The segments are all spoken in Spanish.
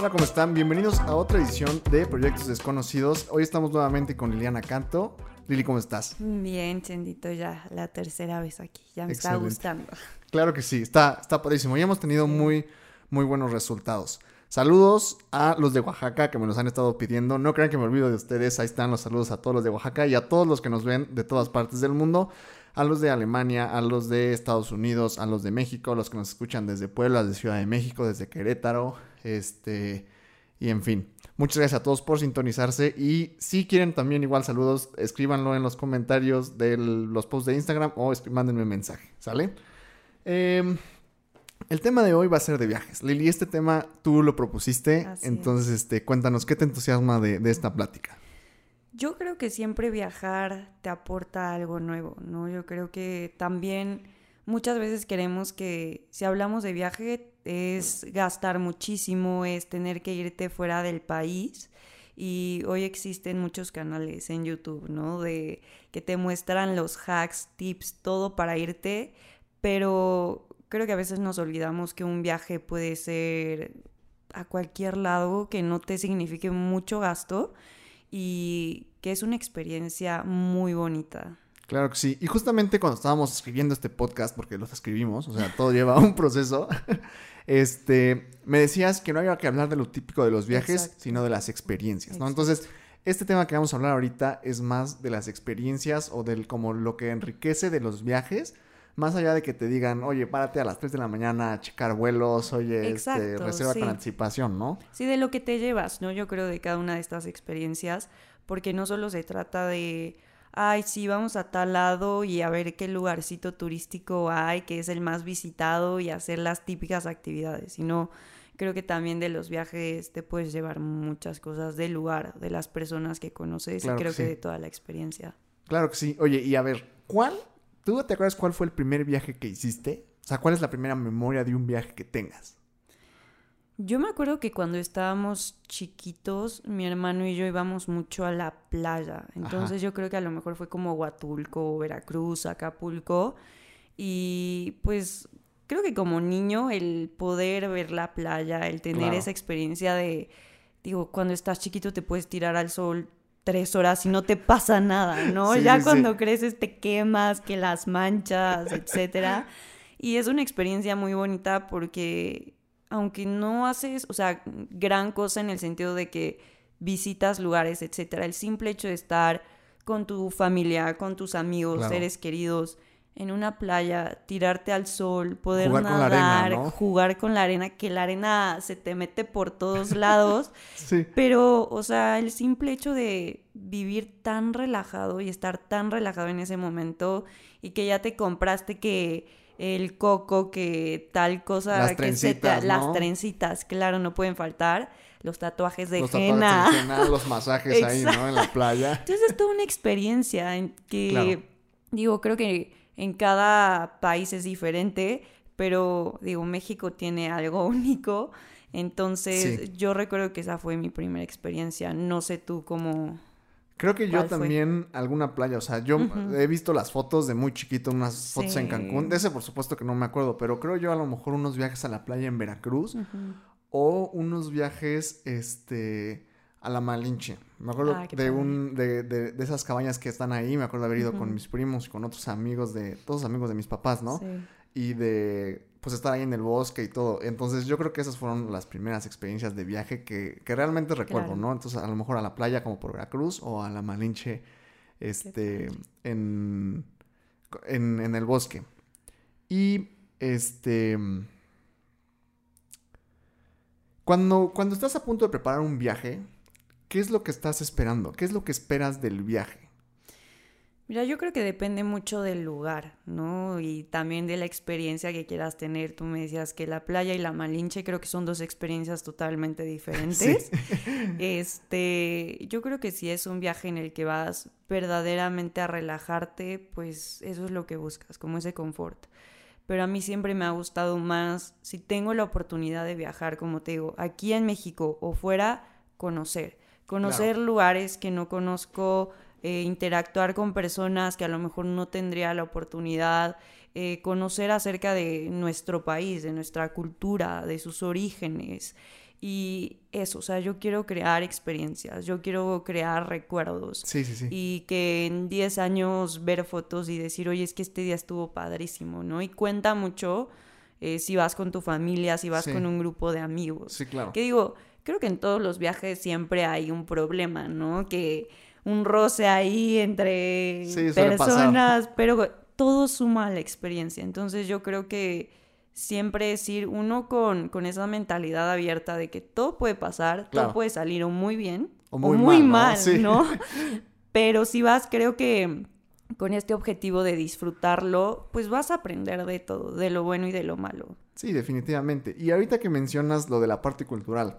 Hola, ¿cómo están? Bienvenidos a otra edición de Proyectos Desconocidos. Hoy estamos nuevamente con Liliana Canto. Lili, ¿cómo estás? Bien, Chendito, ya la tercera vez aquí. Ya me está gustando. Claro que sí, está, está padrísimo. Y hemos tenido muy, muy buenos resultados. Saludos a los de Oaxaca que me los han estado pidiendo. No crean que me olvido de ustedes. Ahí están los saludos a todos los de Oaxaca y a todos los que nos ven de todas partes del mundo. A los de Alemania, a los de Estados Unidos, a los de México, a los que nos escuchan desde Puebla, desde Ciudad de México, desde Querétaro, este, y en fin. Muchas gracias a todos por sintonizarse. Y si quieren también igual saludos, escríbanlo en los comentarios de los posts de Instagram o mándenme un mensaje, ¿sale? Em, el tema de hoy va a ser de viajes. Lili, este tema tú lo propusiste, entonces este, cuéntanos, ¿qué te entusiasma de, de, esta plática? Yo creo que siempre viajar te aporta algo nuevo, ¿no? Yo creo que también muchas veces queremos que si hablamos de viaje es gastar muchísimo, es tener que irte fuera del país. Y hoy existen muchos canales en YouTube, ¿no? De que te muestran los hacks, tips, todo para irte, pero creo que a veces nos olvidamos que un viaje puede ser a cualquier lado, que no te signifique mucho gasto y que es una experiencia muy bonita. Claro que sí. Y justamente cuando estábamos escribiendo este podcast, porque los escribimos, o sea, todo lleva un proceso, este, me decías que no había que hablar de lo típico de los viajes, sino de las experiencias, ¿no? Entonces, este tema que vamos a hablar ahorita es más de las experiencias o del como lo que enriquece de los viajes, más allá de que te digan, oye, párate a las 3 de la mañana a checar vuelos, oye, este, reserva con anticipación, ¿no? Sí, de lo que te llevas, ¿no? Yo creo de cada una de estas experiencias, porque no solo se trata de ay, sí, vamos a tal lado y a ver qué lugarcito turístico hay, que es el más visitado y hacer las típicas actividades, sino creo que también de los viajes te puedes llevar muchas cosas del lugar, de las personas que conoces y creo que, de toda la experiencia. Claro que sí. Oye, y a ver, ¿cuál? ¿Tú te acuerdas cuál fue el primer viaje que hiciste? O sea, ¿cuál es la primera memoria de un viaje que tengas? Yo me acuerdo que cuando estábamos chiquitos, mi hermano y yo íbamos mucho a la playa. Entonces yo creo que a lo mejor fue como Huatulco, Veracruz, Acapulco. Y pues creo que como niño el poder ver la playa, el tener esa experiencia de, digo, cuando estás chiquito te puedes tirar al sol tres horas y no te pasa nada, ¿no? ya cuando creces te quemas, que las manchas, etcétera. Y es una experiencia muy bonita porque aunque no haces, o sea, gran cosa en el sentido de que visitas lugares, etcétera, el simple hecho de estar con tu familia, con tus amigos, seres queridos, en una playa, tirarte al sol, poder nadar, jugar con la arena, que la arena se te mete por todos lados. sí. Pero, o sea, el simple hecho de vivir tan relajado y estar tan relajado en ese momento y que ya te compraste que el coco, que tal cosa, las que trencitas, las trencitas, claro, no pueden faltar. Los tatuajes de los henna. Tatuajes de henna los masajes ahí, ¿no? En la playa. Entonces es toda una experiencia en que, digo, creo que en cada país es diferente, pero digo, México tiene algo único. Entonces, yo recuerdo que esa fue mi primera experiencia. No sé tú cómo, Creo que yo también alguna playa, o sea, yo he visto las fotos de muy chiquito, unas fotos en Cancún, de ese por supuesto que no me acuerdo, pero creo yo a lo mejor unos viajes a la playa en Veracruz o unos viajes, este, a la Malinche. Me acuerdo ah, de un, de, de, de, esas cabañas que están ahí, me acuerdo haber ido con mis primos y con otros amigos de, todos amigos de mis papás, ¿no? Sí. Y de pues estar ahí en el bosque y todo. Entonces yo creo que esas fueron las primeras experiencias de viaje que, que realmente recuerdo, ¿no? Entonces a lo mejor a la playa como por Veracruz o a la Malinche este, en, en, en el bosque. Y este... Cuando, cuando estás a punto de preparar un viaje, ¿qué es lo que estás esperando? ¿Qué es lo que esperas del viaje? Mira, yo creo que depende mucho del lugar, ¿no? Y también de la experiencia que quieras tener. Tú me decías que la playa y la Malinche creo que son dos experiencias totalmente diferentes. Este, yo creo que si es un viaje en el que vas verdaderamente a relajarte, pues eso es lo que buscas, como ese confort. Pero a mí siempre me ha gustado más, si tengo la oportunidad de viajar, como te digo, aquí en México o fuera, conocer. Conocer lugares que no conozco eh, interactuar con personas que a lo mejor no tendría la oportunidad, eh, conocer acerca de nuestro país, de nuestra cultura, de sus orígenes. Y eso, o sea, yo quiero crear experiencias, yo quiero crear recuerdos. Sí, sí, sí. Y que en 10 años ver fotos y decir, oye, es que este día estuvo padrísimo, ¿no? Y cuenta mucho eh, si vas con tu familia, si vas Sí. con un grupo de amigos. Sí, claro. Que digo, creo que en todos los viajes siempre hay un problema, ¿no? Que un roce ahí entre Sí, suele pasar. personas, pero todo suma a la experiencia. Entonces yo creo que siempre es ir uno con, con esa mentalidad abierta de que todo puede pasar, Claro. todo puede salir o muy bien O muy mal, ¿no? Sí. ¿no? Pero si vas, creo que con este objetivo de disfrutarlo, pues vas a aprender de todo, de lo bueno y de lo malo. Sí, definitivamente. Y ahorita que mencionas lo de la parte cultural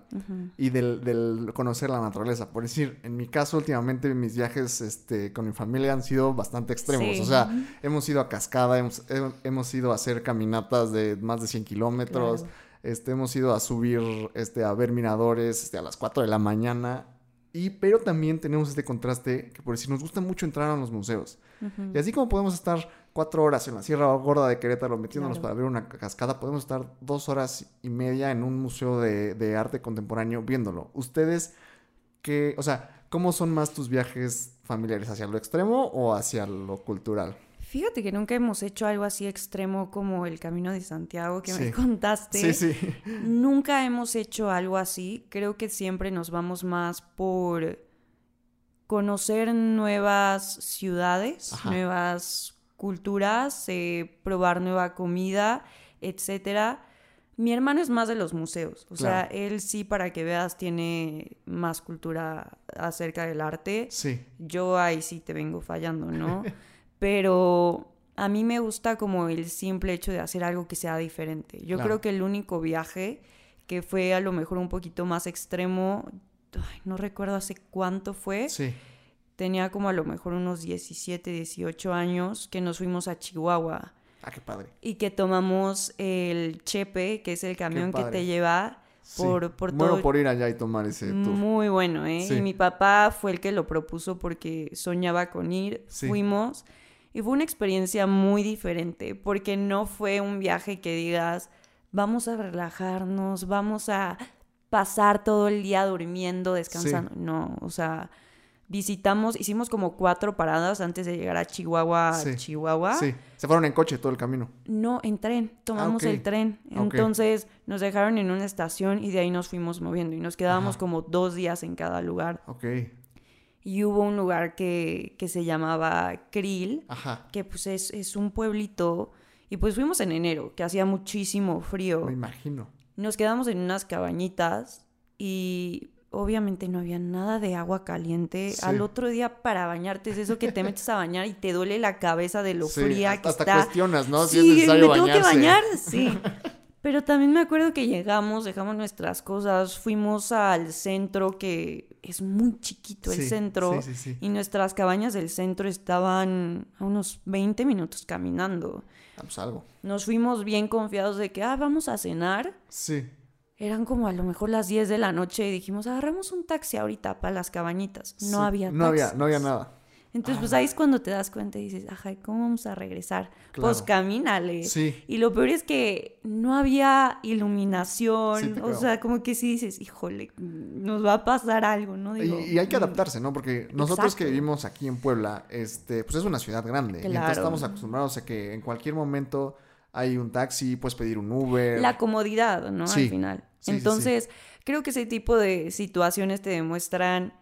y del, del conocer la naturaleza, por decir, en mi caso últimamente mis viajes este, con mi familia han sido bastante extremos. Sí. O sea, hemos ido a cascada, hemos, he- hemos ido a hacer caminatas de más de 100 kilómetros, Claro. este, hemos ido a subir este, a ver miradores este, a las 4 de la mañana. Y, pero también tenemos este contraste que por decir, nos gusta mucho entrar a los museos. Y así como podemos estar cuatro horas en la Sierra Gorda de Querétaro metiéndonos Claro. para ver una cascada, podemos estar dos horas y media en un museo de, de arte contemporáneo viéndolo. Ustedes, qué, o sea, ¿cómo son más tus viajes familiares? ¿Hacia lo extremo o hacia lo cultural? Fíjate que nunca hemos hecho algo así extremo como el Camino de Santiago que Sí. me contaste. Sí, sí. Nunca hemos hecho algo así. Creo que siempre nos vamos más por conocer nuevas ciudades, Ajá. nuevas culturas, eh, probar nueva comida, etcétera. Mi hermano es más de los museos, o sea, él sí para que veas tiene más cultura acerca del arte. Sí, Yo ahí sí te vengo fallando, ¿no? Pero a mí me gusta como el simple hecho de hacer algo que sea diferente. Yo Claro. creo que el único viaje que fue a lo mejor un poquito más extremo, ay, no recuerdo hace cuánto fue, sí. Tenía como a lo mejor unos 17, 18 años, que nos fuimos a Chihuahua Ah, qué padre. y que tomamos el Chepe, que es el camión que te lleva Sí. por, por Muero todo por ir allá y tomar ese tour. muy bueno, ¿eh? Sí. Y mi papá fue el que lo propuso porque soñaba con ir. Sí. Fuimos y fue una experiencia muy diferente porque no fue un viaje que digas, vamos a relajarnos, vamos a pasar todo el día durmiendo, descansando. No, o sea, visitamos, hicimos como cuatro paradas antes de llegar a Chihuahua, Sí. Chihuahua. Sí, se fueron en coche todo el camino. No, en tren, tomamos ok. el tren. Ah. Entonces nos dejaron en una estación y de ahí nos fuimos moviendo y nos quedábamos Ajá. como dos días en cada lugar. Ok, Y hubo un lugar que, que se llamaba Krill, ajá. que pues es, es un pueblito. Y pues fuimos en enero, que hacía muchísimo frío. Me imagino. Nos quedamos en unas cabañitas y obviamente no había nada de agua caliente. Sí. Al otro día para bañarte es eso que te metes a bañar y te duele la cabeza de lo Sí, fría hasta, que hasta está. cuestionas, ¿no? Si es necesario me tengo que bañar, sí. Pero también me acuerdo que llegamos, dejamos nuestras cosas, fuimos al centro que es muy chiquito el Sí, centro sí, sí, sí. y nuestras cabañas del centro estaban a unos 20 minutos caminando. Ah, pues algo. Nos fuimos bien confiados de que, ah, vamos a cenar. Sí. Eran como a lo mejor las 10 de la noche y dijimos, agarramos un taxi ahorita para las cabañitas. No sí. había No había, taxis. no había nada. Entonces, pues ahí es cuando te das cuenta y dices, ajá, ¿y ¿cómo vamos a regresar? Pues camínale. Sí. Y lo peor es que no había iluminación. o sea, como que sí dices, híjole, nos va a pasar algo, ¿no? Y, Digo, y hay que mm, adaptarse, ¿no? Porque nosotros que vivimos aquí en Puebla, este, pues es una ciudad grande. Y entonces estamos acostumbrados a que en cualquier momento hay un taxi, puedes pedir un Uber. La comodidad, ¿no? Sí. Al final. Sí, sí, sí. Entonces, creo que ese tipo de situaciones te demuestran,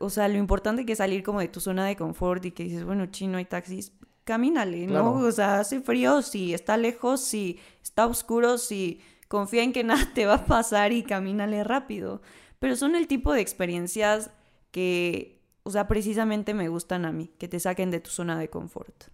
o sea, lo importante que es salir como de tu zona de confort y que dices, bueno, chino, hay taxis, camínale, Claro. ¿no? O sea, hace frío, si está lejos, si está oscuro, si confía en que nada te va a pasar y camínale rápido. Pero son el tipo de experiencias que, o sea, precisamente me gustan a mí, que te saquen de tu zona de confort.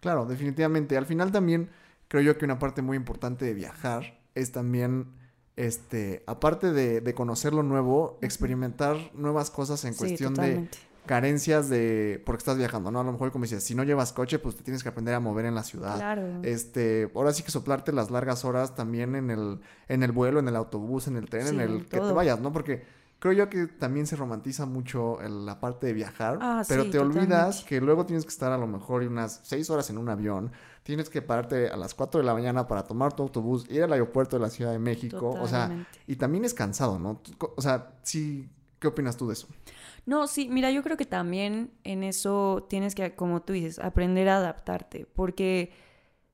Claro, definitivamente. Al final también creo yo que una parte muy importante de viajar es también, este, aparte de, de conocer lo nuevo, experimentar nuevas cosas en Sí, cuestión de carencias de, porque estás viajando, ¿no? A lo mejor como dices, si no llevas coche, pues te tienes que aprender a mover en la ciudad. Claro. Este, ahora sí que soplarte las largas horas también en el, en el vuelo, en el autobús, en el tren, en el que te vayas, ¿no? Porque creo yo que también se romantiza mucho el- la parte de viajar, Ah, pero sí, te olvidas que luego tienes que estar a lo mejor unas seis horas en un avión, tienes que pararte a las 4 de la mañana para tomar tu autobús, ir al aeropuerto de la Ciudad de México, o sea, y también es cansado, ¿no? O sea, sí, ¿qué opinas tú de eso? No, sí, mira, yo creo que también en eso tienes que, como tú dices, aprender a adaptarte, porque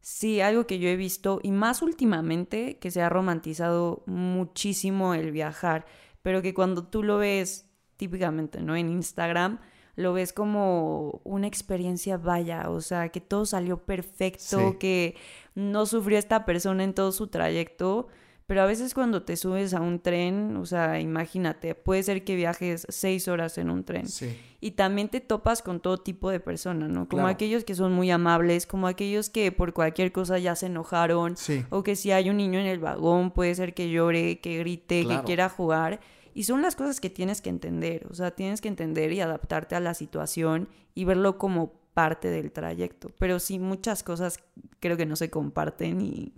sí, algo que yo he visto, y más últimamente, que se ha romantizado muchísimo el viajar, pero que cuando tú lo ves típicamente, ¿no? En Instagram, lo ves como una experiencia vaya, o sea, que todo salió perfecto, Sí. que no sufrió esta persona en todo su trayecto, pero a veces cuando te subes a un tren, o sea, imagínate, puede ser que viajes seis horas en un tren Sí, y también te topas con todo tipo de personas, ¿no? Como Claro. aquellos que son muy amables, como aquellos que por cualquier cosa ya se enojaron, sí, o que si hay un niño en el vagón puede ser que llore, que grite, Claro. que quiera jugar. Y son las cosas que tienes que entender, o sea, tienes que entender y adaptarte a la situación y verlo como parte del trayecto. Pero sí, muchas cosas creo que no se comparten y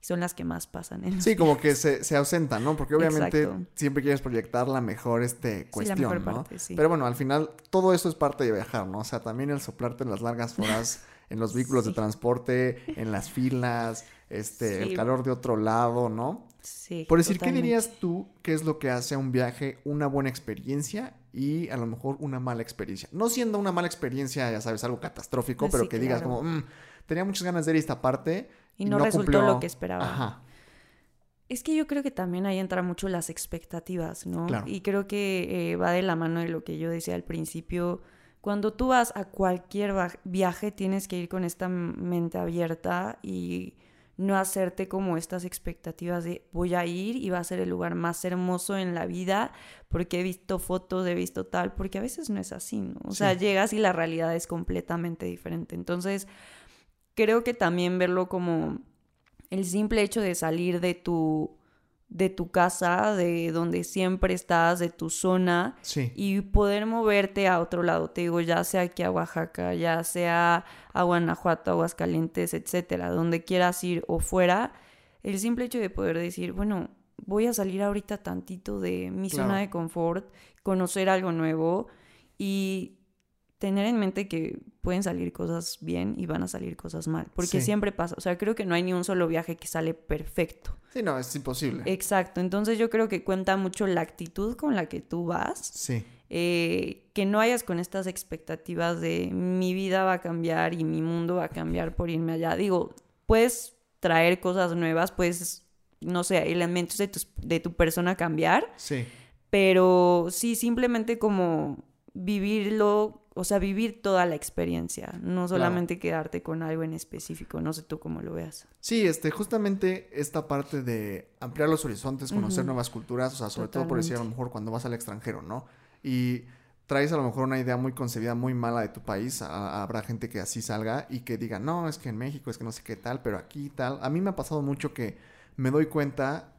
son las que más pasan. En Sí, como que se, se ausenta, ¿no? Porque obviamente Exacto. siempre quieres proyectar la mejor este, Sí, la cuestión, mejor ¿no? parte, sí. Pero bueno, al final todo eso es parte de viajar, ¿no? O sea, también el soplarte en las largas horas en los vehículos de transporte, en las filas, este, el calor de otro lado, ¿no? Sí, Por decir, ¿qué dirías tú que es lo que hace a un viaje una buena experiencia y a lo mejor una mala experiencia? No siendo una mala experiencia, ya sabes, algo catastrófico, Sí, pero que digas como, "Mm, tenía muchas ganas de ir a esta parte Y no resultó lo que esperaba. Ajá, Es que yo creo que también ahí entra mucho las expectativas, ¿no? Claro. Y creo que eh, va de la mano de lo que yo decía al principio. Cuando tú vas a cualquier viaje, tienes que ir con esta mente abierta y no hacerte como estas expectativas de voy a ir y va a ser el lugar más hermoso en la vida porque he visto fotos, he visto tal, porque a veces no es así, ¿no? O sea, llegas y la realidad es completamente diferente. Entonces, creo que también verlo como el simple hecho de salir de tu de tu casa, de donde siempre estás, de tu zona sí, y poder moverte a otro lado, te digo, ya sea aquí a Oaxaca, ya sea a Guanajuato, Aguascalientes, etcétera, donde quieras ir o fuera, el simple hecho de poder decir, bueno, voy a salir ahorita tantito de mi Claro. zona de confort, conocer algo nuevo y tener en mente que pueden salir cosas bien y van a salir cosas mal, porque Sí. siempre pasa, o sea, creo que no hay ni un solo viaje que sale perfecto. sí, no, es imposible. Exacto, entonces yo creo que cuenta mucho la actitud con la que tú vas, Sí, eh, que no hayas con estas expectativas de mi vida va a cambiar y mi mundo va a cambiar por irme allá. Digo, puedes traer cosas nuevas, puedes, no sé, elementos de, tus- de tu persona cambiar, sí. pero sí, simplemente como vivirlo, o sea, vivir toda la experiencia, no solamente quedarte con algo en específico, no sé tú cómo lo veas. Sí, este, justamente esta parte de ampliar los horizontes, conocer nuevas culturas, o sea, sobre todo por decir a lo mejor cuando vas al extranjero, ¿no? Y traes a lo mejor una idea muy concebida, muy mala de tu país, a- habrá gente que así salga y que diga, no, es que en México es que no sé qué tal, pero aquí tal. A mí me ha pasado mucho que me doy cuenta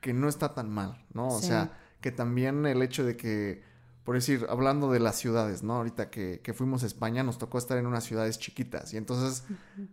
que no está tan mal, ¿no? O Sí. sea, que también el hecho de que, por decir, hablando de las ciudades, ¿no? Ahorita que, que fuimos a España, nos tocó estar en unas ciudades chiquitas y entonces,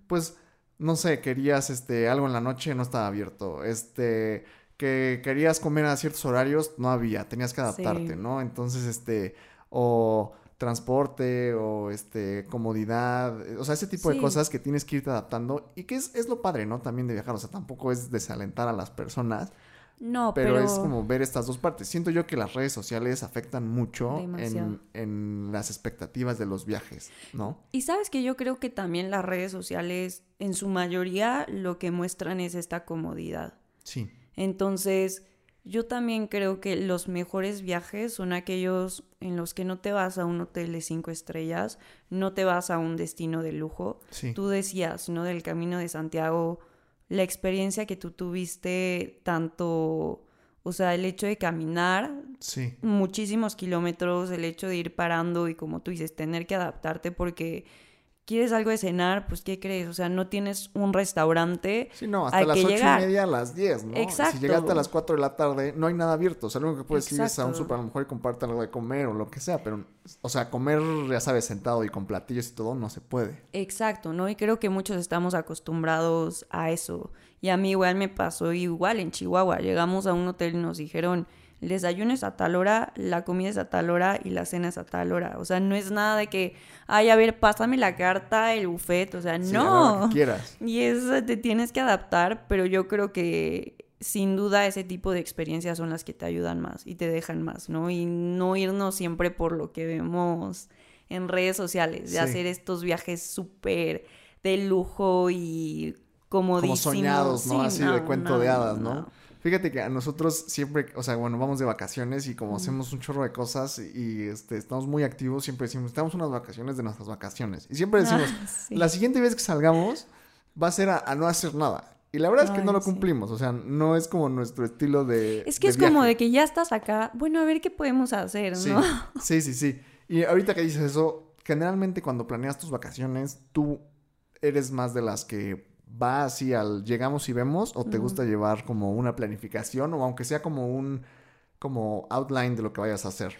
pues, no sé, querías este, algo en la noche, no estaba abierto. Este, que querías comer a ciertos horarios, no había, tenías que adaptarte, Sí. ¿no? Entonces, este, o transporte o este comodidad, o sea, ese tipo de cosas que tienes que irte adaptando y que es, es lo padre, ¿no? También de viajar, o sea, tampoco es desalentar a las personas, No, pero, pero, es como ver estas dos partes. Siento yo que las redes sociales afectan mucho en, en las expectativas de los viajes, ¿no? Y sabes que yo creo que también las redes sociales, en su mayoría, lo que muestran es esta comodidad. Sí, Entonces, yo también creo que los mejores viajes son aquellos en los que no te vas a un hotel de cinco estrellas, no te vas a un destino de lujo. sí. Tú decías, ¿no? Del Camino de Santiago, la experiencia que tú tuviste, tanto, o sea, el hecho de caminar Sí, muchísimos kilómetros, el hecho de ir parando y como tú dices, tener que adaptarte porque quieres algo de cenar, pues ¿qué crees? O sea, no tienes un restaurante. sí, no, hasta las ocho llegar. y media a las diez, ¿no? Exacto. Si llegaste a las cuatro de la tarde, no hay nada abierto. O sea, lo único que puedes ir es a un súper a lo mejor y comprarte algo de comer o lo que sea, pero, o sea, comer, ya sabes, sentado y con platillos y todo, no se puede. Exacto, ¿no? Y creo que muchos estamos acostumbrados a eso. Y a mí igual me pasó igual en Chihuahua. Llegamos a un hotel y nos dijeron, el desayuno es a tal hora, la comida es a tal hora y la cena es a tal hora. O sea, no es nada de que, ay, a ver, pásame la carta, el buffet, o sea, Sí, no. que quieras. Y eso te tienes que adaptar, pero yo creo que sin duda ese tipo de experiencias son las que te ayudan más y te dejan más, ¿no? Y no irnos siempre por lo que vemos en redes sociales, de Sí. hacer estos viajes súper de lujo y comodísimos. Como soñados, ¿no? Sí, Así de cuento no, de hadas, ¿no? no. Fíjate que a nosotros siempre, o sea, bueno, vamos de vacaciones y como Mm. hacemos un chorro de cosas y este, estamos muy activos, siempre decimos, estamos unas vacaciones de nuestras vacaciones. Y siempre decimos, Ah, sí. la siguiente vez que salgamos va a ser a, a no hacer nada. Y la verdad es que no lo sí. cumplimos, o sea, no es como nuestro estilo de... Es que de es como de que ya estás acá, bueno, a ver qué podemos hacer, Sí, ¿no? sí, sí, sí. Y ahorita que dices eso, generalmente cuando planeas tus vacaciones, tú eres más de las que va así al llegamos y vemos o te gusta llevar como una planificación o aunque sea como un como outline de lo que vayas a hacer.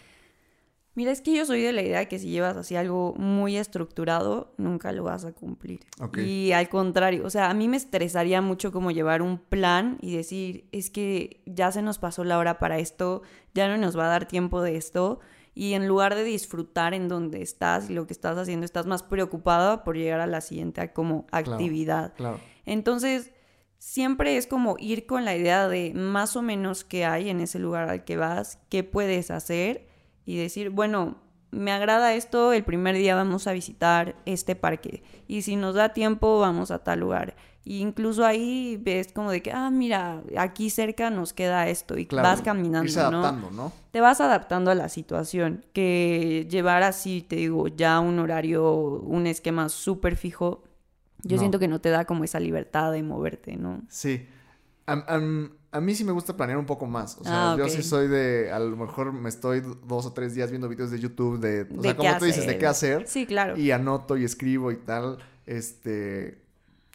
Mira, es que yo soy de la idea que si llevas así algo muy estructurado, nunca lo vas a cumplir. Y al contrario, o sea, a mí me estresaría mucho como llevar un plan y decir, es que ya se nos pasó la hora para esto, ya no nos va a dar tiempo de esto. Y en lugar de disfrutar en donde estás y lo que estás haciendo, estás más preocupada por llegar a la siguiente como actividad. Claro. Entonces, siempre es como ir con la idea de más o menos qué hay en ese lugar al que vas, qué puedes hacer y decir, bueno, me agrada esto, el primer día vamos a visitar este parque y si nos da tiempo vamos a tal lugar. Y incluso ahí ves como de que, ah, mira, aquí cerca nos queda esto y Claro. vas caminando, Irse adaptando, ¿no? te vas adaptando a la situación, que llevar así, te digo, ya un horario, un esquema súper fijo, yo No. siento que no te da como esa libertad de moverte, ¿no? Sí. Am- am- a mí sí me gusta planear un poco más. O sea, Ah, yo sí soy de, a lo mejor me estoy dos o tres días viendo videos de YouTube de, o De sea, como tú dices, de qué hacer. Sí, claro. Y anoto y escribo y tal. Este.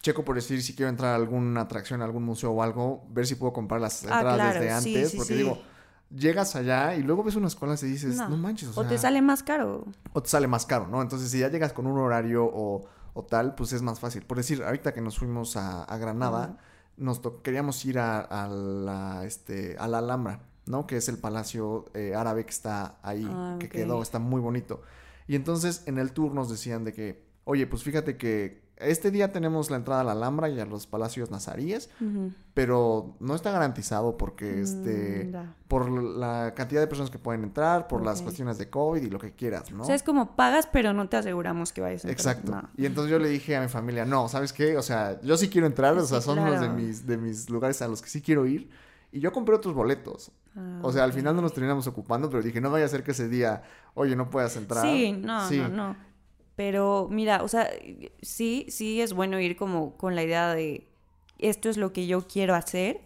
Checo por decir si quiero entrar a alguna atracción, a algún museo o algo, ver si puedo comprar las Ah, entradas claro, desde antes. sí, porque sí. digo, llegas allá y luego ves unas colas y dices, no, No. manches, o, o te sale más caro. o te sale más caro, ¿no? Entonces, si ya llegas con un horario o, o tal, pues es más fácil. Por decir, ahorita que nos fuimos a, a Granada, nos queríamos ir a, a la, este, a la Alhambra, ¿no? Que es el palacio eh, árabe que está ahí, Ah, que quedó, está muy bonito. Y entonces en el tour nos decían de que, oye, pues fíjate que este día tenemos la entrada a la Alhambra y a los palacios nazaríes, pero no está garantizado porque este Mm, ya. por la cantidad de personas que pueden entrar, por las cuestiones de COVID y lo que quieras, ¿no? O sea, es como pagas, pero no te aseguramos que vayas a entrar. Exacto. No. Y entonces yo le dije a mi familia, no, ¿sabes qué? O sea, yo sí quiero entrar, o sea, son unos de claro. mis, de mis lugares a los que sí quiero ir. Y yo compré otros boletos. Ah, O sea, al final no nos terminamos ocupando, pero dije, no vaya a ser que ese día, oye, no puedas entrar. Sí, no, Sí. no, no. Pero mira, o sea, sí, sí es bueno ir como con la idea de esto es lo que yo quiero hacer,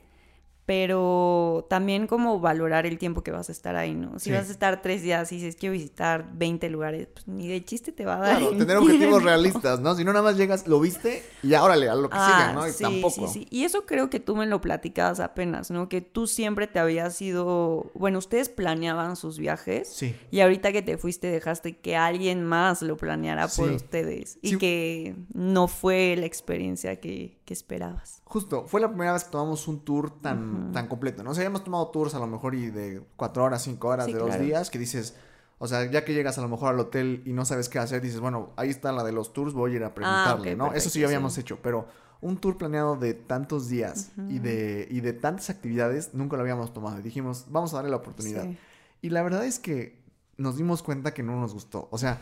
pero también como valorar el tiempo que vas a estar ahí, ¿no? Si Sí. vas a estar tres días y dices quiero visitar 20 lugares, pues ni de chiste te va a dar. Claro, tener objetivos realistas, ¿no? Si no, nada más llegas, lo viste y ya, órale, a lo que siga, ¿no? Y Ah, sí, tampoco. sí, sí. Y eso creo que tú me lo platicabas apenas, ¿no? Que tú siempre te habías ido, bueno, ustedes planeaban sus viajes. Sí. Y ahorita que te fuiste dejaste que alguien más lo planeara por ustedes y que no fue la experiencia que, que esperabas. Justo, fue la primera vez que tomamos un tour tan, tan completo, ¿no? O sea, habíamos tomado tours a lo mejor y de cuatro horas, cinco horas, Sí, de dos claro. días, que dices, o sea, ya que llegas a lo mejor al hotel y no sabes qué hacer, dices, bueno, ahí está la de los tours, voy a ir a preguntarle, Ah, ok, ¿no? Eso sí habíamos sí. hecho, pero un tour planeado de tantos días y, de, y de tantas actividades, nunca lo habíamos tomado. Y dijimos, vamos a darle la oportunidad. Sí. Y la verdad es que nos dimos cuenta que no nos gustó. O sea,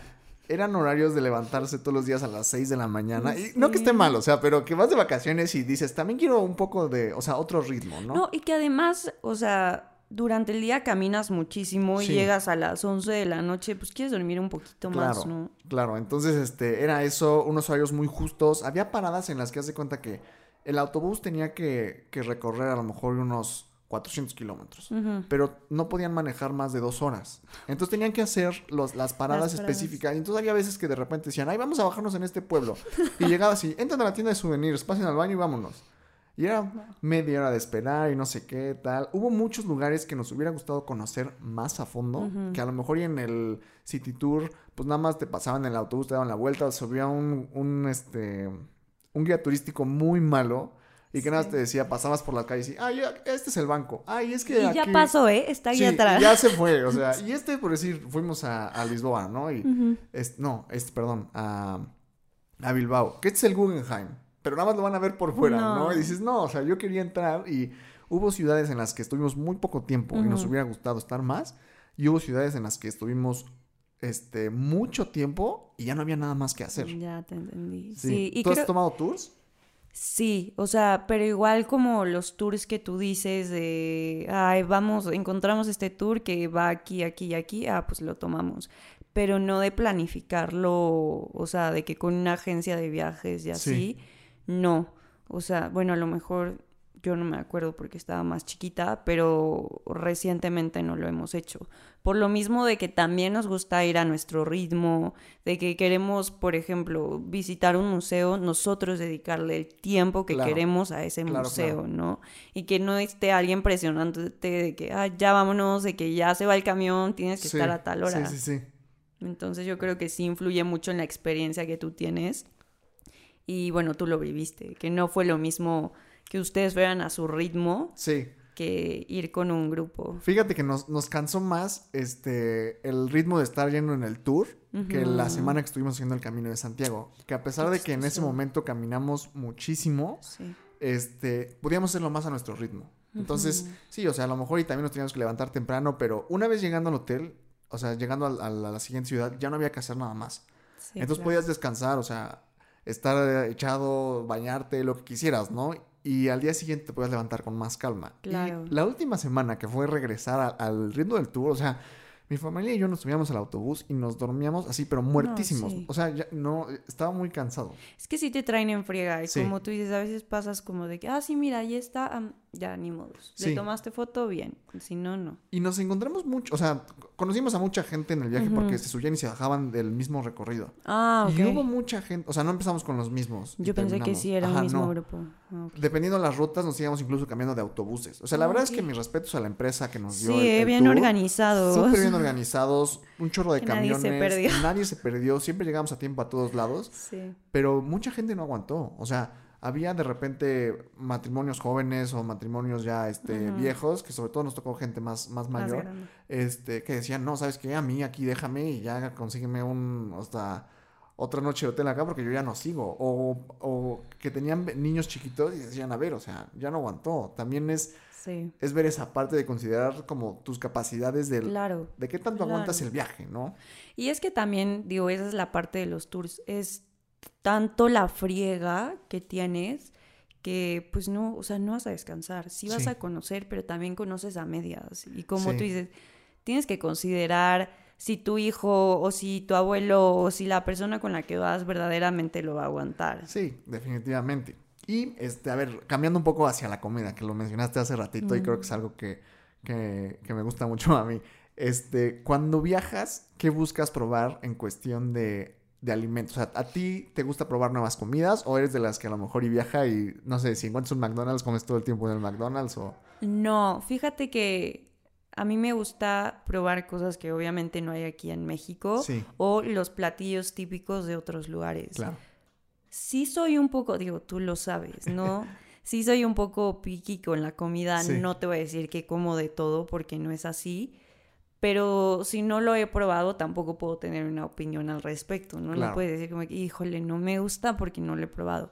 eran horarios de levantarse todos los días a las 6 de la mañana. Y no que esté mal, o sea, pero que vas de vacaciones y dices, también quiero un poco de, o sea, otro ritmo, ¿no? ¿no? y que además, o sea, durante el día caminas muchísimo y Sí. llegas a las 11 de la noche, pues quieres dormir un poquito más, ¿no? claro. Entonces, este, era eso, unos horarios muy justos. Había paradas en las que hace cuenta que el autobús tenía que, que recorrer a lo mejor unos 400 kilómetros. Pero no podían manejar más de dos horas. Entonces tenían que hacer los, las paradas Las específicas. Y entonces había veces que de repente decían, ay, vamos a bajarnos en este pueblo. Y llegaba así, entran a la tienda de souvenirs, pasen al baño y vámonos. Y era media hora de esperar y no sé qué tal. Hubo muchos lugares que nos hubiera gustado conocer más a fondo, que a lo mejor y en el City Tour, pues nada más te pasaban en el autobús, te daban la vuelta, subía un, un, este, un guía turístico muy malo. Y que nada más te decía, pasabas por la calle y ah, ya, este es el banco. Ay, es que. Y ya pasó, ¿eh? Está ahí Sí, atrás. Ya se fue, o sea, y este, por decir, fuimos a, a Lisboa, ¿no? Y, es- no, este, perdón, a, a Bilbao, que este es el Guggenheim, pero nada más lo van a ver por fuera, ¿no? No. Y dices, no, o sea, yo quería entrar y hubo ciudades en las que estuvimos muy poco tiempo y nos hubiera gustado estar más, y hubo ciudades en las que estuvimos, este, mucho tiempo y ya no había nada más que hacer. Ya te entendí. Sí. Sí, y ¿Tú has tomado tours? Sí, o sea, pero igual como los tours que tú dices de, ay, vamos, encontramos este tour que va aquí, aquí y aquí, ah, pues lo tomamos. Pero no de planificarlo, o sea, de que con una agencia de viajes y así, no. O sea, bueno, a lo mejor yo no me acuerdo porque estaba más chiquita, pero recientemente no lo hemos hecho. Por lo mismo de que también nos gusta ir a nuestro ritmo, de que queremos, por ejemplo, visitar un museo, nosotros dedicarle el tiempo que Claro. queremos a ese Claro, museo, claro. ¿no? Y que no esté alguien presionándote de que, ah, ya vámonos, de que ya se va el camión, tienes que Sí, estar a tal hora. Sí, sí, sí. Entonces yo creo que sí influye mucho en la experiencia que tú tienes. Y bueno, tú lo viviste, que no fue lo mismo que ustedes fueran a su ritmo Sí. que ir con un grupo. Fíjate que nos, nos cansó más este el ritmo de estar yendo en el tour que la semana que estuvimos haciendo el Camino de Santiago. Que a pesar de que en ese momento caminamos muchísimo, Sí. este, podíamos hacerlo más a nuestro ritmo. Entonces, sí, o sea, a lo mejor y también nos teníamos que levantar temprano, pero una vez llegando al hotel, o sea, llegando a, la, a la siguiente ciudad, ya no había que hacer nada más. sí, Entonces claro. podías descansar, o sea, estar echado, bañarte, lo que quisieras, ¿no? Y al día siguiente te podías levantar con más calma. Claro. Y la última semana que fue regresar a- al ritmo del tour, o sea, mi familia y yo nos subíamos al autobús y nos dormíamos así, pero muertísimos. sí. O sea, ya no, estaba muy cansado. Es que sí te traen en friega. Y Sí. como tú dices, a veces pasas como de que, ah, sí, mira, ahí está. Ya, ni modos. Sí. Le tomaste foto, bien. Si no, no. Y nos encontramos mucho, o sea, conocimos a mucha gente en el viaje porque se subían y se bajaban del mismo recorrido. Ah, ok. Y hubo mucha gente, o sea, no empezamos con los mismos. Yo pensé que sí era Ajá, un mismo no. grupo. Ah. Dependiendo de las rutas, nos íbamos incluso cambiando de autobuses. O sea, la Ah, verdad es que mis respetos a la empresa que nos dio Sí, el, eh, el bien tour. organizados. Súper bien organizados, un chorro de Que nadie camiones. se perdió. Nadie se perdió, siempre llegamos a tiempo a todos lados, Sí. pero mucha gente no aguantó. O sea, había de repente matrimonios jóvenes o matrimonios ya este, viejos, que sobre todo nos tocó gente más, más mayor, este, que decían, no, ¿sabes qué? A mí aquí déjame y ya consígueme un, hasta otra noche de hotel acá porque yo ya no sigo. O, o que tenían niños chiquitos y decían, a ver, o sea, ya no aguantó. También es, Sí. es ver esa parte de considerar como tus capacidades del, Claro. de qué tanto aguantas el viaje, ¿no? Y es que también, digo, esa es la parte de los tours, es tanto la friega que tienes que pues no, o sea, no vas a descansar, sí vas Sí. a conocer, pero también conoces a medias. Y como Sí. tú dices, tienes que considerar si tu hijo o si tu abuelo o si la persona con la que vas verdaderamente lo va a aguantar. Sí, definitivamente. Y, este, a ver, cambiando un poco hacia la comida, que lo mencionaste hace ratito y creo que es algo que, que, que me gusta mucho a mí. Este, cuando viajas, ¿qué buscas probar en cuestión de, de alimentos? O sea, ¿a ti te gusta probar nuevas comidas o eres de las que a lo mejor y viaja y, no sé, si encuentras un McDonald's, comes todo el tiempo en el McDonald's o... No, fíjate que a mí me gusta probar cosas que obviamente no hay aquí en México Sí, o los platillos típicos de otros lugares. claro. Sí soy un poco, digo, tú lo sabes, ¿no? Sí soy un poco picky con la comida, Sí. no te voy a decir que como de todo porque no es así, pero si no lo he probado tampoco puedo tener una opinión al respecto, ¿no? Claro. No puedes decir como híjole, no me gusta porque no lo he probado.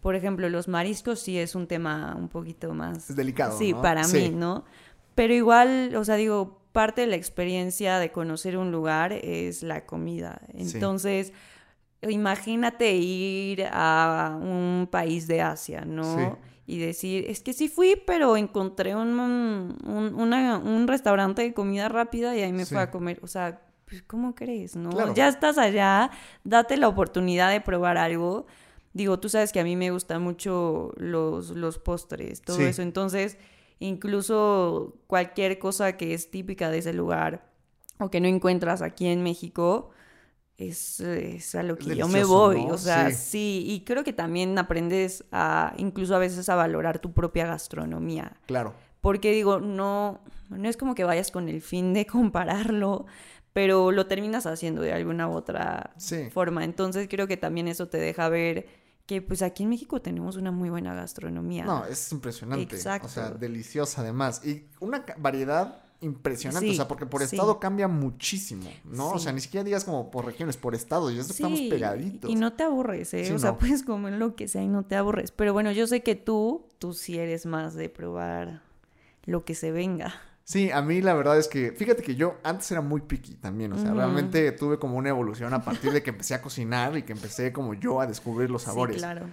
Por ejemplo, los mariscos sí es un tema un poquito más... Es delicado, Sí, ¿no? para Sí. mí, ¿no? Pero igual, o sea, digo, parte de la experiencia de conocer un lugar es la comida. Sí. Entonces, imagínate ir a un país de Asia, ¿no? Sí. Y decir, es que sí fui, pero encontré un, un, una- un restaurante de comida rápida y ahí me Sí. fui a comer. O sea, pues, ¿cómo crees, no? Claro. Ya estás allá, date la oportunidad de probar algo. Digo, tú sabes que a mí me gustan mucho los, los postres, todo Sí. eso. Entonces, incluso cualquier cosa que es típica de ese lugar o que no encuentras aquí en México, es, es a lo que yo me voy. ¿no? O sea, Sí. sí. Y creo que también aprendes a, incluso a veces a valorar tu propia gastronomía. Claro. Porque digo, no, no es como que vayas con el fin de compararlo, pero lo terminas haciendo de alguna u otra Sí. forma. Entonces creo que también eso te deja ver que pues aquí en México tenemos una muy buena gastronomía. No, es impresionante. Exacto. O sea, deliciosa además. Y una variedad impresionante. o sea, porque por sí. estado cambia muchísimo, ¿no? O sea, ni siquiera digas como por regiones, por estados. Ya estamos pegaditos. Y no te aburres, ¿eh? O sea, puedes comer lo que sea y no te aburres. Pero bueno, yo sé que tú, tú sí eres más de probar lo que se venga. Sí, a mí la verdad es que, fíjate que yo antes era muy picky también, o sea, realmente tuve como una evolución a partir de que empecé a cocinar y que empecé como yo a descubrir los sabores. Sí, claro.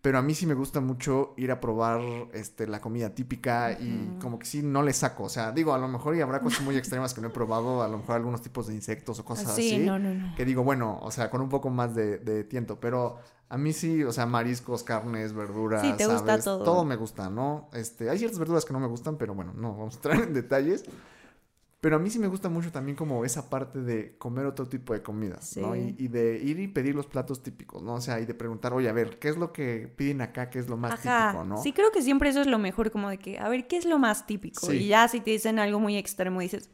Pero a mí sí me gusta mucho ir a probar este, la comida típica y como que sí no le saco, o sea, digo, a lo mejor y habrá cosas muy extremas que no he probado, a lo mejor algunos tipos de insectos o cosas sí, así, no, no, no. que digo, bueno, o sea, con un poco más de, de tiento, pero a mí sí, o sea, mariscos, carnes, verduras, Sí, te gusta todo. Todo me gusta, ¿no? Este, hay ciertas verduras que no me gustan, pero bueno, no vamos a entrar en detalles. Pero a mí sí me gusta mucho también como esa parte de comer otro tipo de comidas, ¿no? Y, Sí. y de ir y pedir los platos típicos, ¿no? O sea, y de preguntar, oye, a ver, ¿qué es lo que piden acá? ¿Qué es lo más Ajá. típico, no? Sí, creo que siempre eso es lo mejor, como de que, a ver, ¿qué es lo más típico? Sí. Y ya si te dicen algo muy extremo, dices,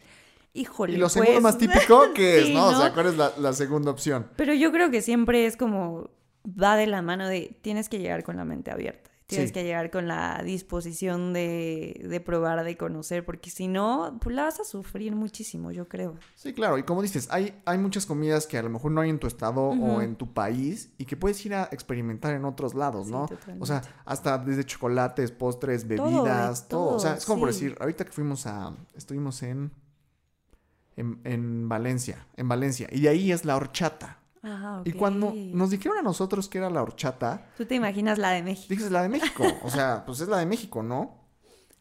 híjole. y lo pues... segundo más típico, ¿qué es, Sí, no? O sea, ¿cuál es la, la segunda opción? Pero yo creo que siempre es como va de la mano de tienes que llegar con la mente abierta. Tienes Sí. que llegar con la disposición de, de probar, de conocer, porque si no, pues la vas a sufrir muchísimo, yo creo. Sí, claro, y como dices, hay, hay muchas comidas que a lo mejor no hay en tu estado o en tu país y que puedes ir a experimentar en otros lados, Sí, ¿no? totalmente. O sea, hasta desde chocolates, postres, Todo, bebidas, todo. O sea, es como por decir, ahorita que fuimos a, estuvimos en, en, en Valencia, en Valencia, y de ahí es la horchata. Ajá, Y cuando nos dijeron a nosotros que era la horchata, Tú te imaginas la de México. dices la de México, o sea, pues es la de México, ¿no?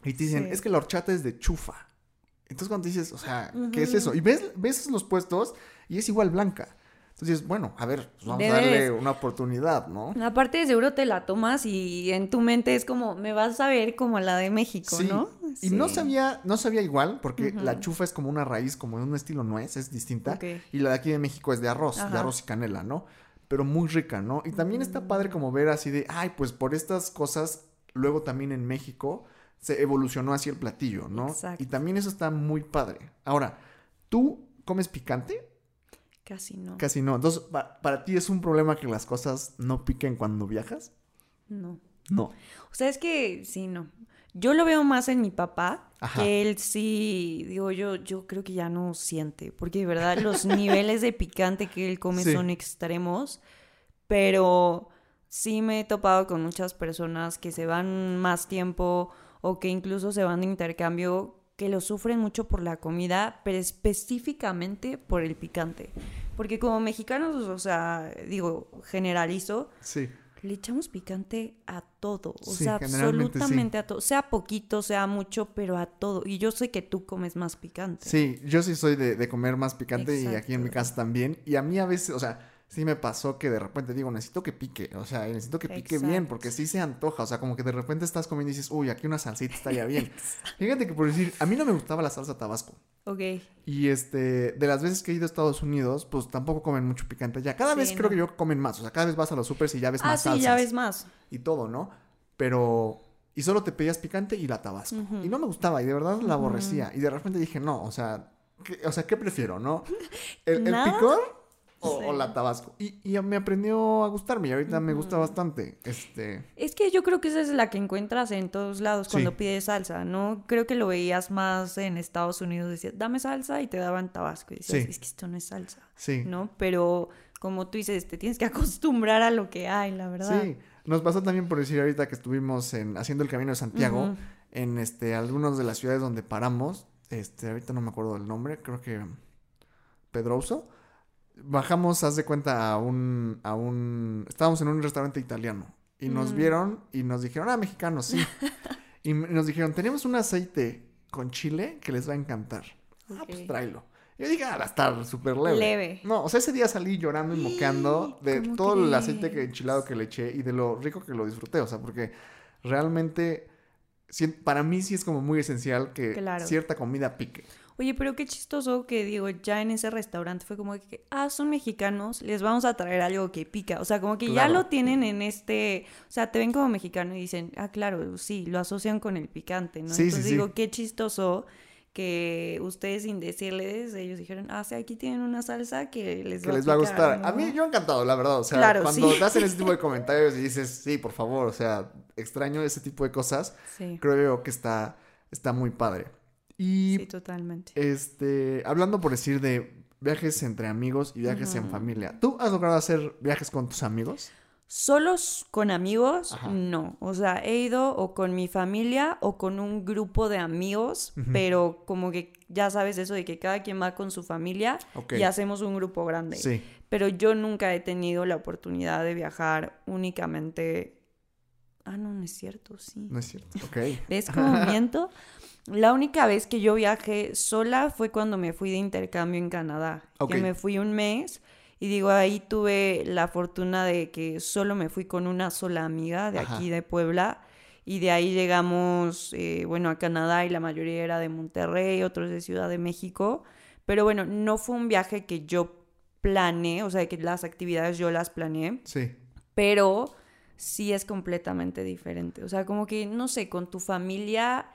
Y te dicen, Sí. es que la horchata es de chufa. Entonces cuando dices, o sea, ¿qué es eso? Y ves, ves los puestos y es igual blanca. Entonces, bueno, a ver, pues vamos a darle una oportunidad, ¿no? Aparte de seguro te la tomas y en tu mente es como, me vas a ver como la de México, Sí. ¿no? Y no Sí. sabía, no sabía igual, porque la chufa es como una raíz, como de un estilo nuez, es distinta. Y la de aquí de México es de arroz, de arroz y canela, ¿no? Pero muy rica, ¿no? Y también está padre como ver así de, ay, pues por estas cosas, luego también en México se evolucionó así el platillo, ¿no? Exacto. Y también eso está muy padre. Ahora, ¿tú comes picante? Casi no. Casi no. Entonces, pa- ¿para ti es un problema que las cosas no piquen cuando viajas? No. No. O sea, es que sí, no. Yo lo veo más en mi papá, Ajá. que él sí, digo, yo, yo creo que ya no siente, porque de verdad los niveles de picante que él come Sí. son extremos, pero sí me he topado con muchas personas que se van más tiempo o que incluso se van de intercambio que lo sufren mucho por la comida, pero específicamente por el picante. Porque como mexicanos, o sea, digo, generalizo, Sí. le echamos picante a todo, o Sí, sea, sí. absolutamente a todo, sea poquito, sea mucho, pero a todo. Y yo sé que tú comes más picante. Sí, yo sí soy de, de comer más picante y aquí en mi casa también. Y a mí a veces, o sea, sí me pasó que de repente digo, necesito que pique, o sea, necesito que pique bien, porque sí se antoja, o sea, como que de repente estás comiendo y dices, uy, aquí una salsita estaría bien. Fíjate que por decir, a mí no me gustaba la salsa tabasco. Ok, Y este, de las veces que he ido a Estados Unidos, pues tampoco comen mucho picante ya. Cada Sí, vez creo que yo comen más, o sea, cada vez vas a los supers y ya ves ah, más sí, salsas ya ves más. y todo, ¿no? Pero y solo te pedías picante y la tabasco. Y no me gustaba y de verdad la aborrecía. Y de repente dije, no, o sea, ¿qué, o sea, ¿qué prefiero, no? ¿El, el picor o, Sí. o la tabasco? Y, y me aprendió a gustarme y ahorita me gusta bastante. Este, Es que yo creo que esa es la que encuentras en todos lados cuando Sí. pides salsa, ¿no? Creo que lo veías más en Estados Unidos, decías, dame salsa y te daban tabasco. Y decías, Sí. es que esto no es salsa, sí. ¿no? Pero como tú dices, te tienes que acostumbrar a lo que hay, la verdad. Sí, nos pasó también por decir ahorita que estuvimos en, haciendo el Camino de Santiago, en este, algunas de las ciudades donde paramos, este, ahorita no me acuerdo del nombre, creo que Pedroso. Bajamos, haz de cuenta, a un, a un, estábamos en un restaurante italiano y nos Mm. vieron y nos dijeron, ah, mexicanos, sí. y nos dijeron, tenemos un aceite con chile que les va a encantar. Ah, pues tráelo. Yo dije, ah, va a estar súper leve. Leve. No, o sea, ese día salí llorando y moqueando de ¿Cómo todo el aceite que enchilado que le eché y de lo rico que lo disfruté. O sea, porque realmente para mí sí es como muy esencial que Claro. cierta comida pique. Oye, pero qué chistoso que digo, ya en ese restaurante fue como que, ah, son mexicanos, les vamos a traer algo que pica. O sea, como que ya lo tienen en este, o sea, te ven como mexicano y dicen, ah, claro, sí, lo asocian con el picante, ¿no? Sí, Entonces sí. digo, qué chistoso que ustedes sin decirles, ellos dijeron, ah, sí, aquí tienen una salsa que les, que va, les va a picar", gustar. A mí yo encantado, la verdad. O sea, Claro, cuando sí. te hacen ese tipo de comentarios y dices, sí, por favor, o sea, extraño ese tipo de cosas, Sí, creo que está, está muy padre. Y sí, totalmente. este, hablando por decir de viajes entre amigos y viajes en familia, ¿tú has logrado hacer viajes con tus amigos? Solos con amigos, Ajá. no. O sea, he ido o con mi familia o con un grupo de amigos, pero como que ya sabes eso de que cada quien va con su familia y hacemos un grupo grande. Sí. Pero yo nunca he tenido la oportunidad de viajar únicamente. Ah, no, no es cierto, sí. No es cierto. Ok. ¿Ves cómo miento? La única vez que yo viajé sola fue cuando me fui de intercambio en Canadá. Ok. Que me fui un mes y digo, ahí tuve la fortuna de que solo me fui con una sola amiga de Ajá. aquí de Puebla. Y de ahí llegamos, eh, bueno, a Canadá y la mayoría era de Monterrey, otros de Ciudad de México. Pero bueno, no fue un viaje que yo planeé, o sea, que las actividades yo las planeé Sí. pero sí es completamente diferente. O sea, como que, no sé, con tu familia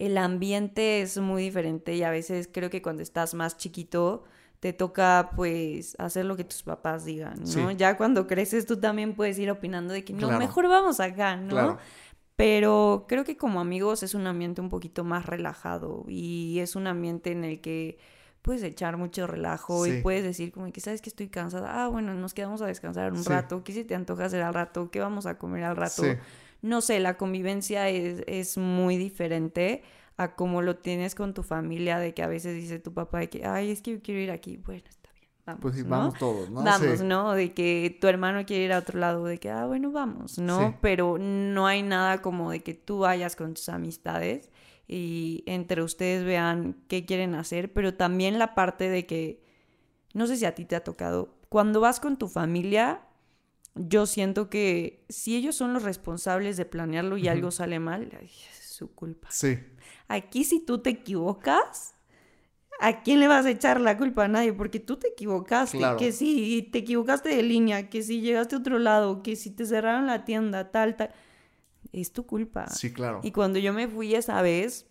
el ambiente es muy diferente y a veces creo que cuando estás más chiquito te toca pues hacer lo que tus papás digan, ¿no? Sí. Ya cuando creces tú también puedes ir opinando de que no, Claro. mejor vamos acá, ¿no? Claro. Pero creo que como amigos es un ambiente un poquito más relajado y es un ambiente en el que puedes echar mucho relajo Sí. y puedes decir como que sabes que estoy cansada, ah, bueno, nos quedamos a descansar un Sí. rato, ¿qué se te antoja hacer al rato? ¿Qué vamos a comer al rato? No sé, la convivencia es, es muy diferente a como lo tienes con tu familia, de que a veces dice tu papá de que, ay, es que yo quiero ir aquí, bueno, está bien, vamos, Pues sí, ¿no? vamos todos, ¿no? Vamos, Sí. ¿no? De que tu hermano quiere ir a otro lado, de que, ah, bueno, vamos, ¿no? Sí. Pero no hay nada como de que tú vayas con tus amistades y entre ustedes vean qué quieren hacer, pero también la parte de que, no sé si a ti te ha tocado, cuando vas con tu familia, yo siento que si ellos son los responsables de planearlo y algo sale mal, ay, es su culpa. Sí. Aquí si tú te equivocas, ¿a quién le vas a echar la culpa? A nadie, porque tú te equivocaste. Claro. Que si te equivocaste de línea, que si llegaste a otro lado, que si te cerraron la tienda, tal, tal, es tu culpa. Sí, claro. Y cuando yo me fui esa vez,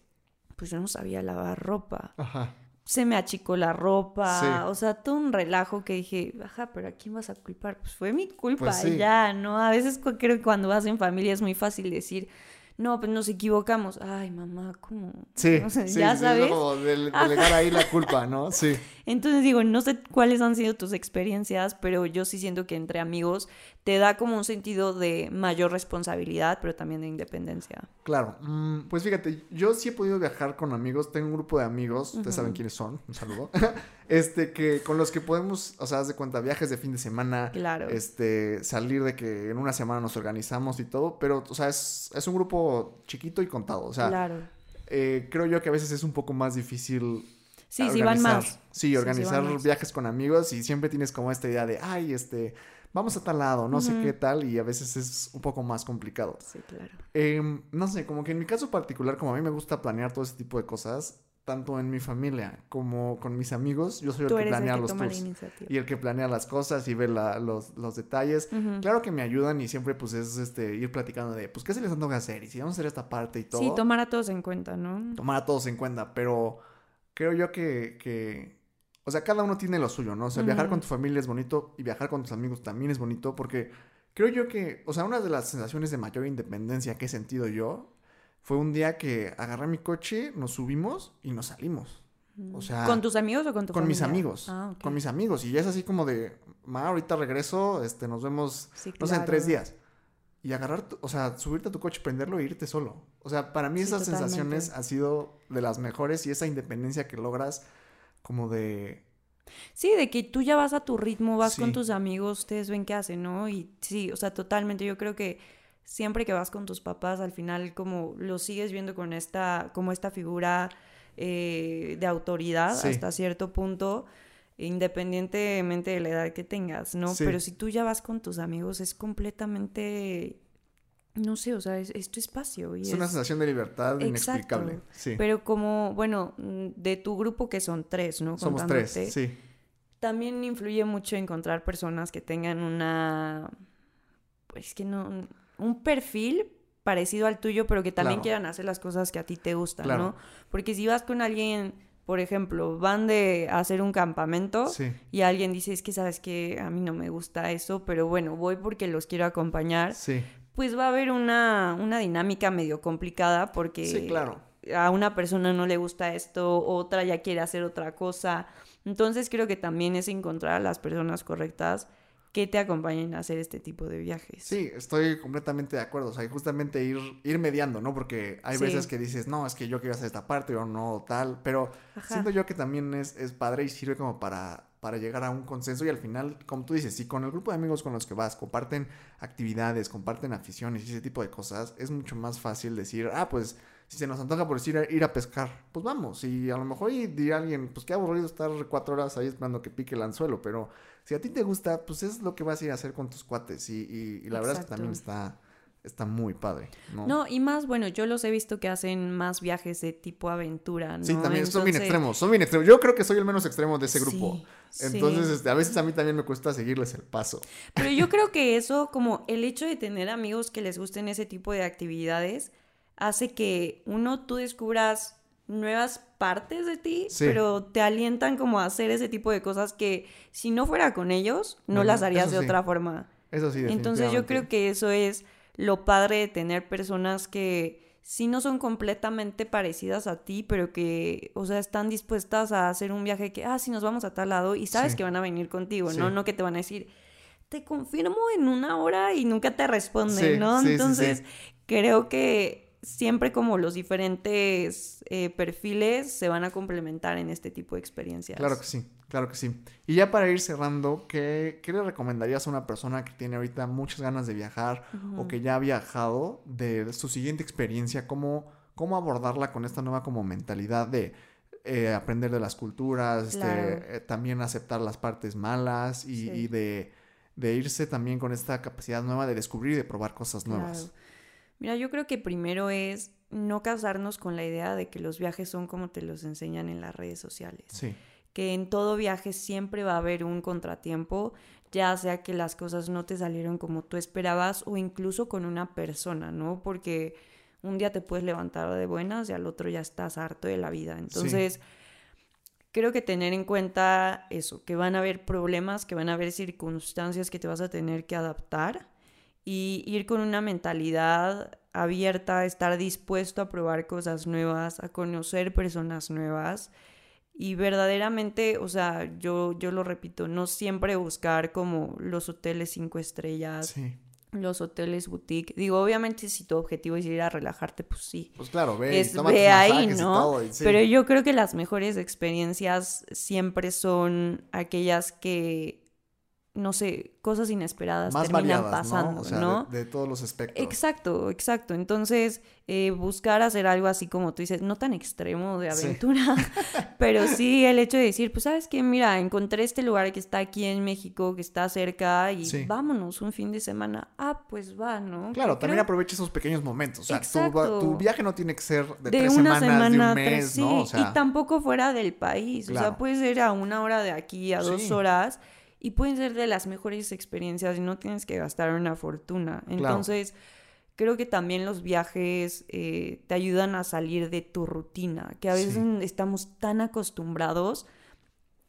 pues yo no sabía lavar ropa. Ajá. Se me achicó la ropa, Sí. o sea, todo un relajo que dije, ajá, pero ¿a quién vas a culpar? Pues fue mi culpa, Pues sí. ya, ¿no? A veces creo que cuando vas en familia es muy fácil decir, no, pues nos equivocamos. Ay, mamá, ¿cómo? Sí. O sea, sí, ya sabes. como del- delegar ahí la culpa, ¿no? Sí. Entonces digo, no sé cuáles han sido tus experiencias, pero yo sí siento que entre amigos te da como un sentido de mayor responsabilidad, pero también de independencia. Claro, mm, pues fíjate, yo sí he podido viajar con amigos, tengo un grupo de amigos, ustedes saben quiénes son, un saludo, este, que con los que podemos, o sea, haz de cuenta, viajes de fin de semana, Claro. este, salir de que en una semana nos organizamos y todo, pero, o sea, es, es un grupo chiquito y contado, o sea, claro. eh, creo yo que a veces es un poco más difícil Sí, sí van organizar- más. Sí, sí organizar van más. viajes con amigos y siempre tienes como esta idea de, ay, este, vamos a tal lado, no sé Ujú. qué tal, y a veces es un poco más complicado. Sí, claro. Em, no sé, como que en mi caso particular, como a mí me gusta planear todo ese tipo de cosas, tanto en mi familia como con mis amigos, yo soy el Tú que eres el planea que los tours y el que planea las cosas y ve la- los, los detalles. Ujú. Claro que me ayudan y siempre pues es este ir platicando de, pues, ¿qué se les antoja hacer? Y si vamos a hacer esta parte y todo, Sí, tomar a todos en cuenta, ¿no? tomar a todos en cuenta, pero creo yo que, que, o sea, cada uno tiene lo suyo, ¿no? O sea, viajar con tu familia es bonito y viajar con tus amigos también es bonito porque creo yo que, o sea, una de las sensaciones de mayor independencia que he sentido yo fue un día que agarré mi coche, nos subimos y nos salimos. O sea, ¿Con tus amigos o con tu con mis amigos, Ah, con mis amigos y ya es así como de, ma, ahorita regreso, este, nos vemos, Sí, no sé, en tres claro. días. Y agarrar, tu- o sea, subirte a tu coche, prenderlo e irte solo. O sea, para mí Sí, esas totalmente. sensaciones han sido de las mejores y esa independencia que logras como de... Sí, de que tú ya vas a tu ritmo, vas Sí. con tus amigos, ustedes ven qué hacen, ¿no? Y sí, o sea, totalmente. Yo creo que siempre que vas con tus papás, al final como lo sigues viendo con esta, como esta figura eh, de autoridad Sí. hasta cierto punto, independientemente de la edad que tengas, ¿no? Sí. Pero si tú ya vas con tus amigos, es completamente, no sé, o sea, es, es tu espacio. Y Es una sensación de libertad Exacto. inexplicable. Sí. Pero como, bueno, mm, de tu grupo que son tres, ¿no? Somos tres, sí. también influye mucho encontrar personas que tengan una, pues que no, un perfil parecido al tuyo, pero que también Claro. quieran hacer las cosas que a ti te gustan, Claro. ¿no? Porque si vas con alguien, por ejemplo, van de hacer un campamento Sí. y alguien dice, es que sabes que a mí no me gusta eso, pero bueno, voy porque los quiero acompañar, Sí. pues va a haber una, una dinámica medio complicada porque Sí, claro. a una persona no le gusta esto, otra ya quiere hacer otra cosa. Entonces creo que también es encontrar a las personas correctas que te acompañen a hacer este tipo de viajes. Sí, estoy completamente de acuerdo. O sea, justamente ir, ir mediando, ¿no? Porque hay Sí. veces que dices, no, es que yo quiero hacer esta parte o no, tal. Pero Ajá. siento yo que también es, es padre y sirve como para, para llegar a un consenso. Y al final, como tú dices, si con el grupo de amigos con los que vas comparten actividades, comparten aficiones y ese tipo de cosas, es mucho más fácil decir, ah, pues si se nos antoja por decir ir a, pescar, pues vamos. Y a lo mejor y diría alguien, pues qué aburrido estar cuatro horas ahí esperando que pique el anzuelo. Pero si a ti te gusta, pues es lo que vas a ir a hacer con tus cuates. Y, y- y la verdad es que también está, está muy padre, ¿no? No, y más, bueno, yo los he visto que hacen más viajes de tipo aventura, ¿no? Sí, también son bien extremos, son bien extremos. Yo creo que soy el menos extremo de ese grupo. Sí, Entonces, sí. este, a veces a mí también me cuesta seguirles el paso. Pero yo creo que eso, como el hecho de tener amigos que les gusten ese tipo de actividades, hace que uno, tú descubras nuevas partes de ti, Sí. pero te alientan como a hacer ese tipo de cosas que si no fuera con ellos, no, No, las harías de sí. otra forma. Eso sí, Entonces yo creo que eso es lo padre de tener personas que sí no son completamente parecidas a ti, pero que, o sea, están dispuestas a hacer un viaje que, ah, sí, nos vamos a tal lado y sabes Sí. que van a venir contigo. ¿no? No que te van a decir, te confirmo en una hora y nunca te responden, ¿no? Entonces creo que siempre como los diferentes eh, perfiles se van a complementar en este tipo de experiencias. Claro que sí, claro que sí. Y ya para ir cerrando, ¿qué, qué le recomendarías a una persona que tiene ahorita muchas ganas de viajar o que ya ha viajado de su siguiente experiencia? ¿Cómo, cómo abordarla con esta nueva como mentalidad de eh, aprender de las culturas, este, eh, también aceptar las partes malas y, Sí. y de, de irse también con esta capacidad nueva de descubrir y de probar cosas nuevas? Claro. Mira, yo creo que primero es no casarnos con la idea de que los viajes son como te los enseñan en las redes sociales. Sí, Que en todo viaje siempre va a haber un contratiempo, ya sea que las cosas no te salieron como tú esperabas o incluso con una persona, ¿no? Porque un día te puedes levantar de buenas y al otro ya estás harto de la vida. Entonces, creo que tener en cuenta eso, que van a haber problemas, que van a haber circunstancias que te vas a tener que adaptar y ir con una mentalidad abierta, estar dispuesto a probar cosas nuevas, a conocer personas nuevas y verdaderamente, o sea, yo, yo lo repito, no siempre buscar como los hoteles cinco estrellas, sí. los hoteles boutique. Digo, obviamente si tu objetivo es ir a relajarte, pues sí, Pues claro, ve, es ve ahí, y ¿no? y sí. Pero yo creo que las mejores experiencias siempre son aquellas que, no sé, cosas inesperadas más terminan variadas, pasando, ¿no? O sea, ¿no? De, de todos los aspectos. Exacto, exacto. Entonces, eh, buscar hacer algo así como tú dices, no tan extremo de Sí. aventura, pero sí el hecho de decir, pues sabes qué, mira, encontré este lugar que está aquí en México, que está cerca y Sí. vámonos un fin de semana. Ah, pues va, ¿no? Claro, Que también creo- aprovecha esos pequeños momentos. O sea, tu, Exacto. tu viaje no tiene que ser de, de tres una semanas, semana, de un tres, mes, sí, ¿no? O sea, y tampoco fuera del país. O sea, puede ser a una hora de aquí, a dos Sí. horas, y pueden ser de las mejores experiencias y no tienes que gastar una fortuna. Entonces, creo que también los viajes eh, te ayudan a salir de tu rutina, que a veces Sí. estamos tan acostumbrados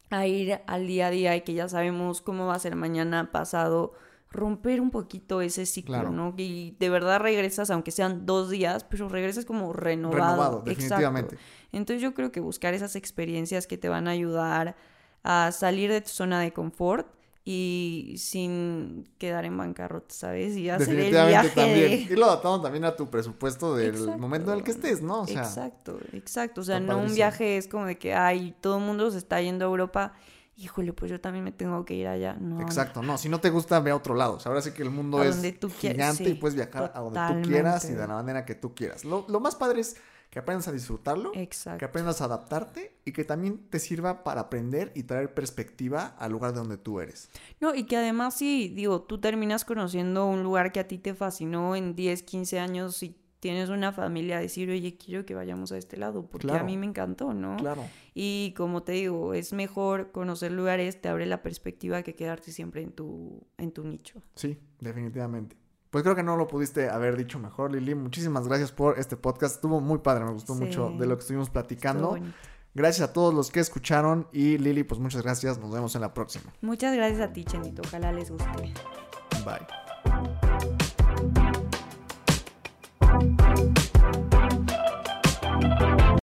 a ir al día a día y que ya sabemos cómo va a ser mañana, pasado, romper un poquito ese ciclo, Claro. ¿no? Y de verdad regresas, aunque sean dos días, pero regresas como renovado. renovado, Exacto. definitivamente. Entonces yo creo que buscar esas experiencias que te van a ayudar a salir de tu zona de confort y sin quedar en bancarrota, ¿sabes? Y hacer el viaje también. de... Y lo adaptamos también a tu presupuesto del Exacto. momento en el que estés, ¿no? O sea, exacto, exacto. O sea, no un viaje es como de que, ay, todo el mundo se está yendo a Europa. Híjole, pues yo también me tengo que ir allá. No, exacto. No, si no te gusta, ve a otro lado. O sea, ahora sí que el mundo es tú gigante sí, y puedes viajar a donde tú quieras y de la manera que tú quieras. Lo, lo más padre es que aprendas a disfrutarlo, que Exacto. aprendas a adaptarte y que también te sirva para aprender y traer perspectiva al lugar de donde tú eres. No, y que además si, digo, tú terminas conociendo un lugar que a ti te fascinó en 10, 15 años y tienes una familia, decir, oye, quiero que vayamos a este lado, porque Claro. a mí me encantó, ¿no? Claro. Y como te digo, es mejor conocer lugares, te abre la perspectiva que quedarte siempre en tu, en tu nicho. Sí, definitivamente. Pues creo que no lo pudiste haber dicho mejor, Lili. Muchísimas gracias por este podcast. Estuvo muy padre, me gustó Sí. mucho de lo que estuvimos platicando. Gracias a todos los que escucharon y Lili, pues muchas gracias. Nos vemos en la próxima. Muchas gracias a ti, Chenito. Ojalá les guste. Bye.